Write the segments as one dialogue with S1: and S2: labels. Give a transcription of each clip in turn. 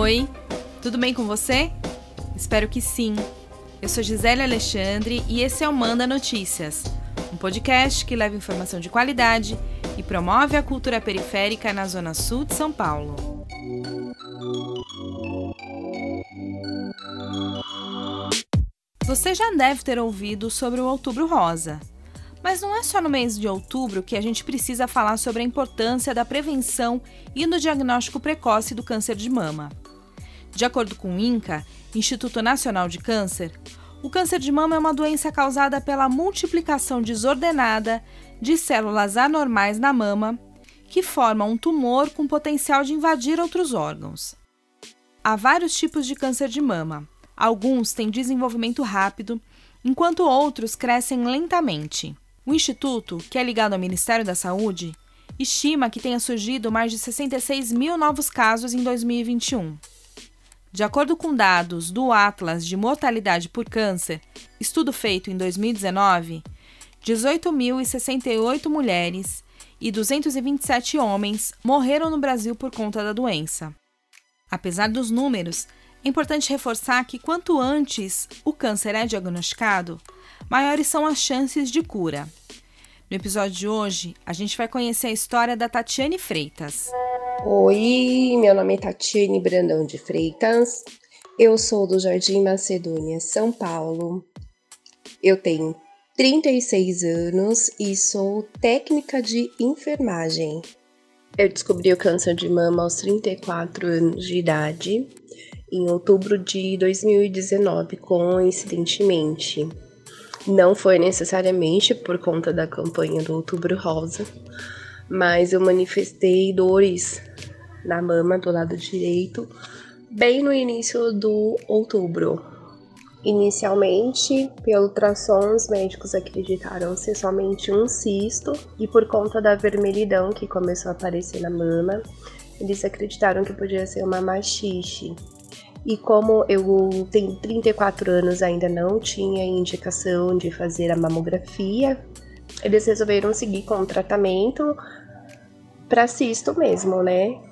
S1: Oi, tudo bem com você? Espero que sim. Eu sou Gisele Alexandre e esse é o Manda Notícias, um podcast que leva informação de qualidade e promove a cultura periférica na Zona Sul de São Paulo. Você já deve ter ouvido sobre o Outubro Rosa. Mas não é só no mês de outubro que a gente precisa falar sobre a importância da prevenção e do diagnóstico precoce do câncer de mama. De acordo com o INCA, Instituto Nacional de Câncer, o câncer de mama é uma doença causada pela multiplicação desordenada de células anormais na mama, que formam um tumor com potencial de invadir outros órgãos. Há vários tipos de câncer de mama. Alguns têm desenvolvimento rápido, enquanto outros crescem lentamente. O Instituto, que é ligado ao Ministério da Saúde, estima que tenha surgido mais de 66 mil novos casos em 2021. De acordo com dados do Atlas de Mortalidade por Câncer, estudo feito em 2019, 18.068 mulheres e 227 homens morreram no Brasil por conta da doença. Apesar dos números, é importante reforçar que quanto antes o câncer é diagnosticado, maiores são as chances de cura. No episódio de hoje, a gente vai conhecer a história da Tatiane Freitas.
S2: Oi, meu nome é Tatiane Brandão de Freitas. Eu sou do Jardim Macedônia, São Paulo. Eu tenho 36 anos e sou técnica de enfermagem. Eu descobri o câncer de mama aos 34 anos de idade, em outubro de 2019, coincidentemente. Não foi necessariamente por conta da campanha do Outubro Rosa, mas eu manifestei dores na mama do lado direito bem no início do outubro. Inicialmente, pelo ultrassom, os médicos acreditaram ser somente um cisto e por conta da vermelhidão que começou a aparecer na mama, eles acreditaram que podia ser uma machixe. E como eu tenho 34 anos, ainda não tinha indicação de fazer a mamografia, eles resolveram seguir com o tratamento para cisto mesmo, né?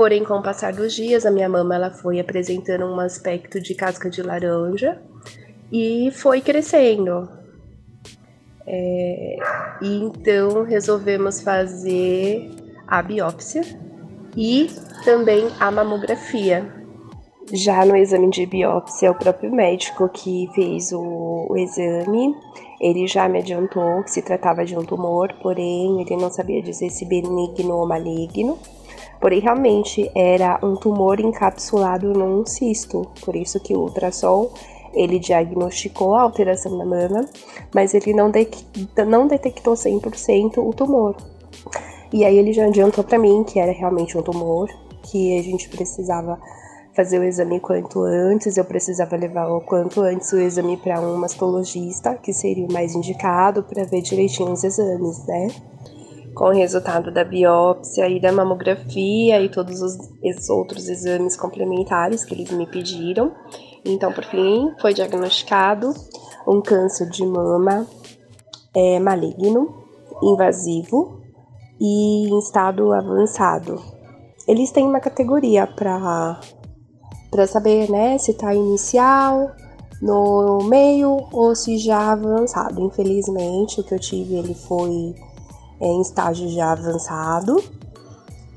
S2: Porém, com o passar dos dias, a minha mama ela foi apresentando um aspecto de casca de laranja e foi crescendo. É, e então resolvemos fazer a biópsia e também a mamografia. Já no exame de biópsia, o próprio médico que fez o, o, exame, ele já me adiantou que se tratava de um tumor, porém ele não sabia dizer se benigno ou maligno. Porém, realmente era um tumor encapsulado num cisto, por isso que o ultrassom ele diagnosticou a alteração na mama, mas ele não, de não detectou 100% o tumor. E aí ele já adiantou para mim que era realmente um tumor, que a gente precisava fazer o exame quanto antes, eu precisava levar o quanto antes o exame para um mastologista, que seria o mais indicado para ver direitinho os exames, né? Com o resultado da biópsia e da mamografia e todos os outros exames complementares que eles me pediram. Então, por fim, foi diagnosticado um câncer de mama é, maligno, invasivo e em estado avançado. Eles têm uma categoria para para saber, né, se está inicial, no meio ou se já avançado. Infelizmente, o que eu tive ele foi em estágio já avançado,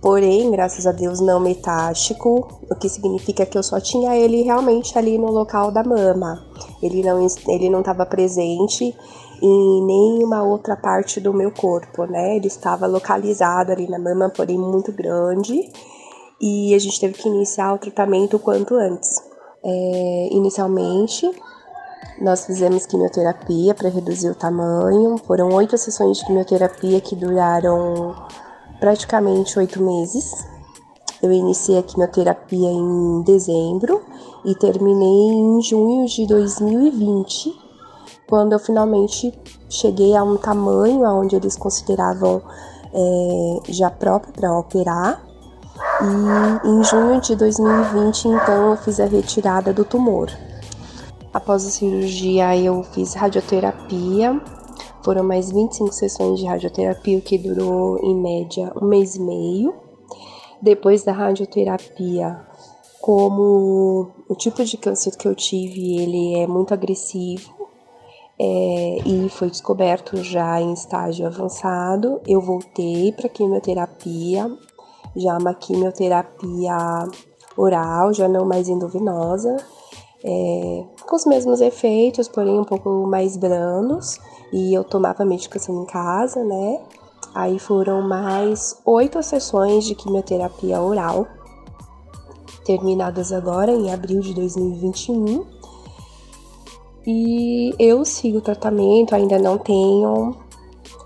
S2: porém, graças a Deus, não metástico, o que significa que eu só tinha ele realmente ali no local da mama. Ele não ele não estava presente em nenhuma outra parte do meu corpo, né? Ele estava localizado ali na mama, porém muito grande e a gente teve que iniciar o tratamento quanto antes. É, inicialmente, nós fizemos quimioterapia para reduzir o tamanho. Foram oito sessões de quimioterapia que duraram praticamente oito meses. Eu iniciei a quimioterapia em dezembro e terminei em junho de 2020, quando eu finalmente cheguei a um tamanho onde eles consideravam é, já próprio para operar. E em junho de 2020, então, eu fiz a retirada do tumor. Após a cirurgia, eu fiz radioterapia. Foram mais 25 sessões de radioterapia, o que durou em média um mês e meio. Depois da radioterapia, como o tipo de câncer que eu tive, ele é muito agressivo é, e foi descoberto já em estágio avançado, eu voltei para quimioterapia, já uma quimioterapia oral, já não mais endovenosa, é, com os mesmos efeitos, porém um pouco mais brandos, e eu tomava medicação em casa, né? Aí foram mais oito sessões de quimioterapia oral, terminadas agora em abril de 2021. E eu sigo o tratamento, ainda não tenho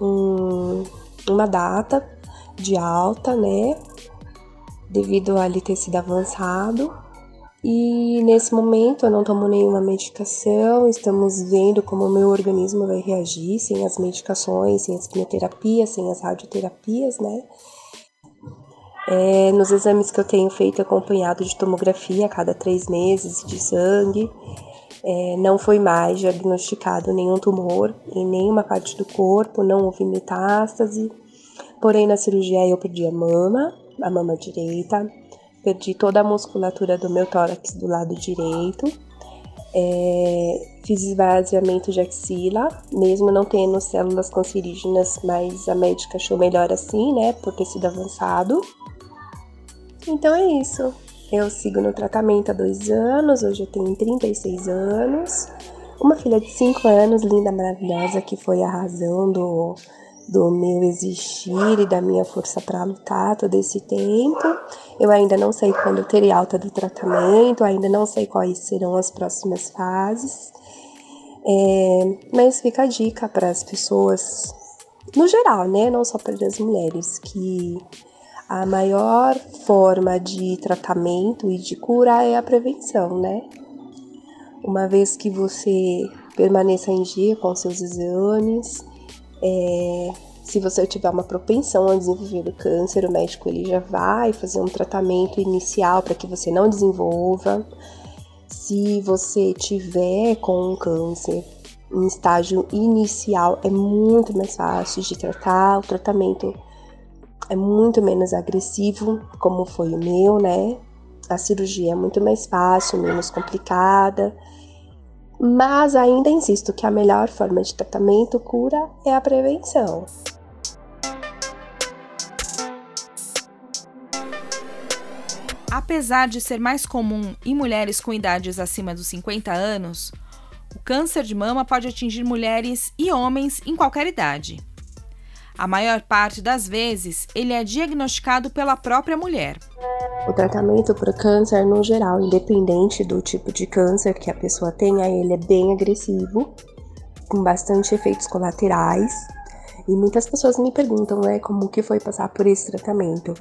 S2: um, uma data de alta, né? Devido a ele ter sido avançado. E nesse momento eu não tomo nenhuma medicação, estamos vendo como o meu organismo vai reagir sem as medicações, sem as quimioterapias, sem as radioterapias, né? É, nos exames que eu tenho feito acompanhado de tomografia a cada três meses de sangue, é, não foi mais diagnosticado nenhum tumor em nenhuma parte do corpo, não houve metástase. Porém, na cirurgia eu perdi a mama, a mama direita, perdi toda a musculatura do meu tórax do lado direito, é, fiz esvaziamento de axila, mesmo não tendo células cancerígenas, mas a médica achou melhor assim, né, por ter sido avançado. Então é isso. Eu sigo no tratamento há dois anos, hoje eu tenho 36 anos. Uma filha de 5 anos, linda, maravilhosa, que foi a razão do, do meu existir e da minha força para lutar todo esse tempo. Eu ainda não sei quando eu terei alta do tratamento, ainda não sei quais serão as próximas fases. É, mas fica a dica para as pessoas, no geral, né? Não só para as mulheres, que a maior forma de tratamento e de cura é a prevenção, né? Uma vez que você permaneça em dia com seus exames, é, se você tiver uma propensão a desenvolver o câncer, o médico ele já vai fazer um tratamento inicial para que você não desenvolva. Se você tiver com um câncer em estágio inicial, é muito mais fácil de tratar. O tratamento é muito menos agressivo, como foi o meu, né? A cirurgia é muito mais fácil, menos complicada. Mas ainda insisto que a melhor forma de tratamento cura é a prevenção.
S1: Apesar de ser mais comum em mulheres com idades acima dos 50 anos, o câncer de mama pode atingir mulheres e homens em qualquer idade. A maior parte das vezes, ele é diagnosticado pela própria mulher.
S2: O tratamento para câncer, no geral, independente do tipo de câncer que a pessoa tenha, ele é bem agressivo, com bastante efeitos colaterais. E muitas pessoas me perguntam, né, como que foi passar por esse tratamento.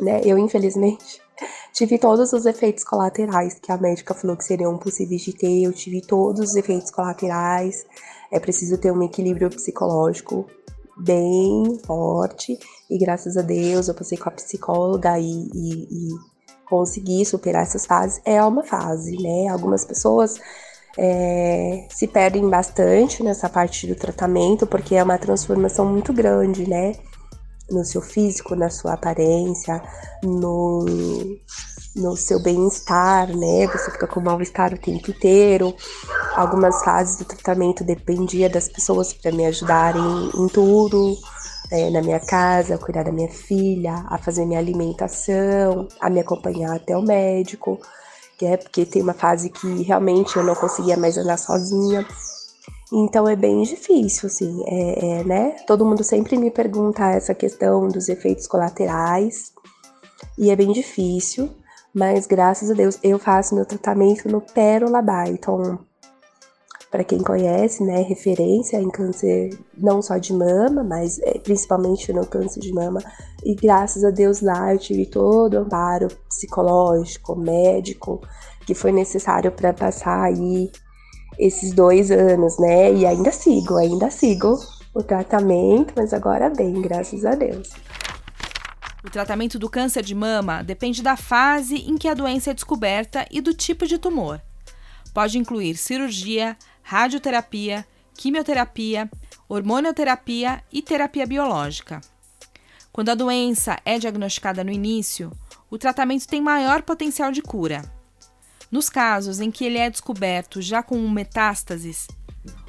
S2: Né, eu, infelizmente, tive todos os efeitos colaterais que a médica falou que seriam possíveis de ter. Eu tive todos os efeitos colaterais. É preciso ter um equilíbrio psicológico bem forte e graças a Deus eu passei com a psicóloga e, e, e consegui superar essas fases. É uma fase, né? Algumas pessoas é, se perdem bastante nessa parte do tratamento porque é uma transformação muito grande, né? No seu físico, na sua aparência, no, no seu bem-estar, né? Você fica com mal-estar o tempo inteiro. Algumas fases do tratamento dependia das pessoas para me ajudarem em tudo, é, na minha casa, a cuidar da minha filha, a fazer minha alimentação, a me acompanhar até o médico, que é porque tem uma fase que realmente eu não conseguia mais andar sozinha. Então é bem difícil, assim, é, é, né? Todo mundo sempre me pergunta essa questão dos efeitos colaterais, e é bem difícil. Mas graças a Deus eu faço meu tratamento no Pérola Byton. Para quem conhece, né, referência em câncer não só de mama, mas é, principalmente no câncer de mama. E graças a Deus lá eu tive todo o amparo psicológico, médico, que foi necessário para passar aí esses dois anos, né? E ainda sigo, ainda sigo o tratamento, mas agora bem, graças a Deus.
S1: O tratamento do câncer de mama depende da fase em que a doença é descoberta e do tipo de tumor. Pode incluir cirurgia, radioterapia, quimioterapia, hormonioterapia e terapia biológica. Quando a doença é diagnosticada no início, o tratamento tem maior potencial de cura. Nos casos em que ele é descoberto já com metástases,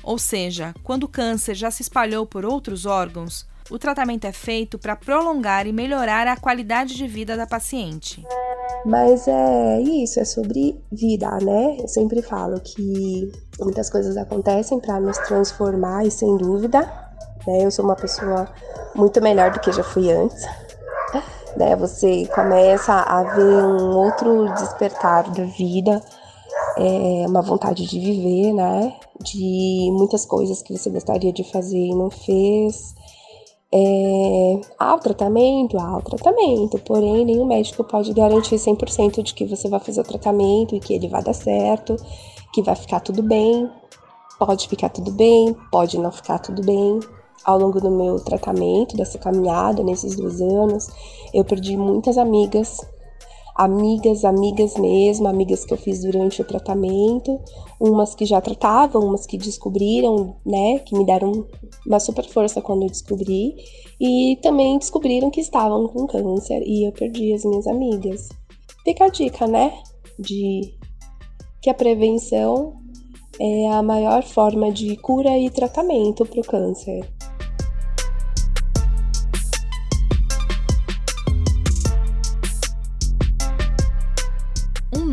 S1: ou seja, quando o câncer já se espalhou por outros órgãos, o tratamento é feito para prolongar e melhorar a qualidade de vida da paciente.
S2: Mas é isso, é sobre vida, né? Eu sempre falo que muitas coisas acontecem para nos transformar e sem dúvida, né? Eu sou uma pessoa muito melhor do que já fui antes. Né? Você começa a ver um outro despertar da vida, é uma vontade de viver, né? De muitas coisas que você gostaria de fazer e não fez. É, o tratamento, há o tratamento, porém nenhum médico pode garantir 100% de que você vai fazer o tratamento e que ele vai dar certo, que vai ficar tudo bem. Pode ficar tudo bem, pode não ficar tudo bem. Ao longo do meu tratamento, dessa caminhada, nesses dois anos, eu perdi muitas amigas, amigas, amigas mesmo, amigas que eu fiz durante o tratamento, umas que já tratavam, umas que descobriram, né, que me deram uma super força quando eu descobri, e também descobriram que estavam com câncer e eu perdi as minhas amigas. Fica a dica, né, de que a prevenção é a maior forma de cura e tratamento para o câncer.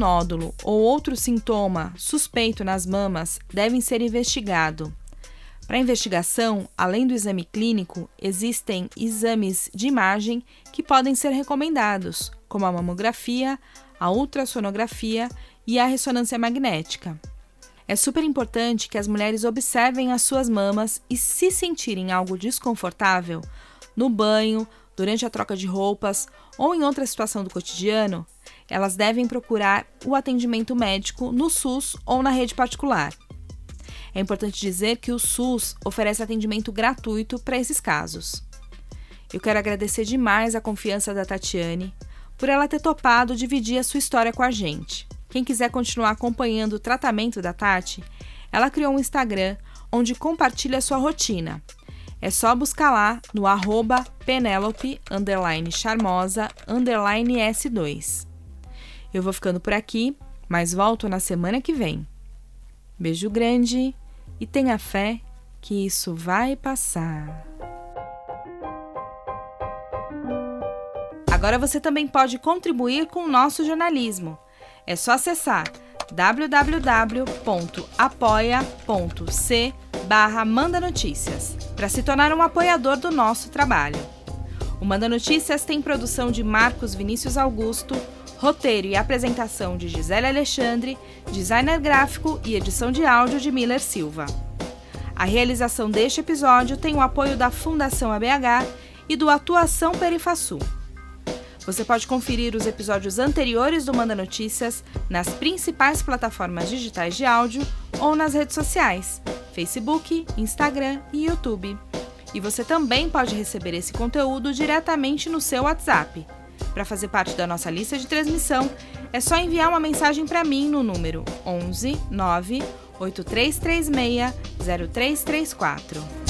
S1: Nódulo ou outro sintoma suspeito nas mamas devem ser investigados. Para investigação, além do exame clínico, existem exames de imagem que podem ser recomendados, como a mamografia, a ultrassonografia e a ressonância magnética. É super importante que as mulheres observem as suas mamas e, se sentirem algo desconfortável, no banho, durante a troca de roupas ou em outra situação do cotidiano, elas devem procurar o atendimento médico no SUS ou na rede particular. É importante dizer que o SUS oferece atendimento gratuito para esses casos. Eu quero agradecer demais a confiança da Tatiane por ela ter topado dividir a sua história com a gente. Quem quiser continuar acompanhando o tratamento da Tati, ela criou um Instagram onde compartilha sua rotina. É só buscar lá no arroba Penelope charmosa S2. Eu vou ficando por aqui, mas volto na semana que vem. Beijo grande e tenha fé que isso vai passar. Agora você também pode contribuir com o nosso jornalismo. É só acessar www.apoia.c barra Manda Notícias para se tornar um apoiador do nosso trabalho. O Manda Notícias tem produção de Marcos Vinícius Augusto, Roteiro e apresentação de Gisele Alexandre, designer gráfico e edição de áudio de Miller Silva. A realização deste episódio tem o apoio da Fundação ABH e do Atuação Perifaçu. Você pode conferir os episódios anteriores do Manda Notícias nas principais plataformas digitais de áudio ou nas redes sociais, Facebook, Instagram e YouTube. E você também pode receber esse conteúdo diretamente no seu WhatsApp para fazer parte da nossa lista de transmissão, é só enviar uma mensagem para mim no número 11 9 8336 0334.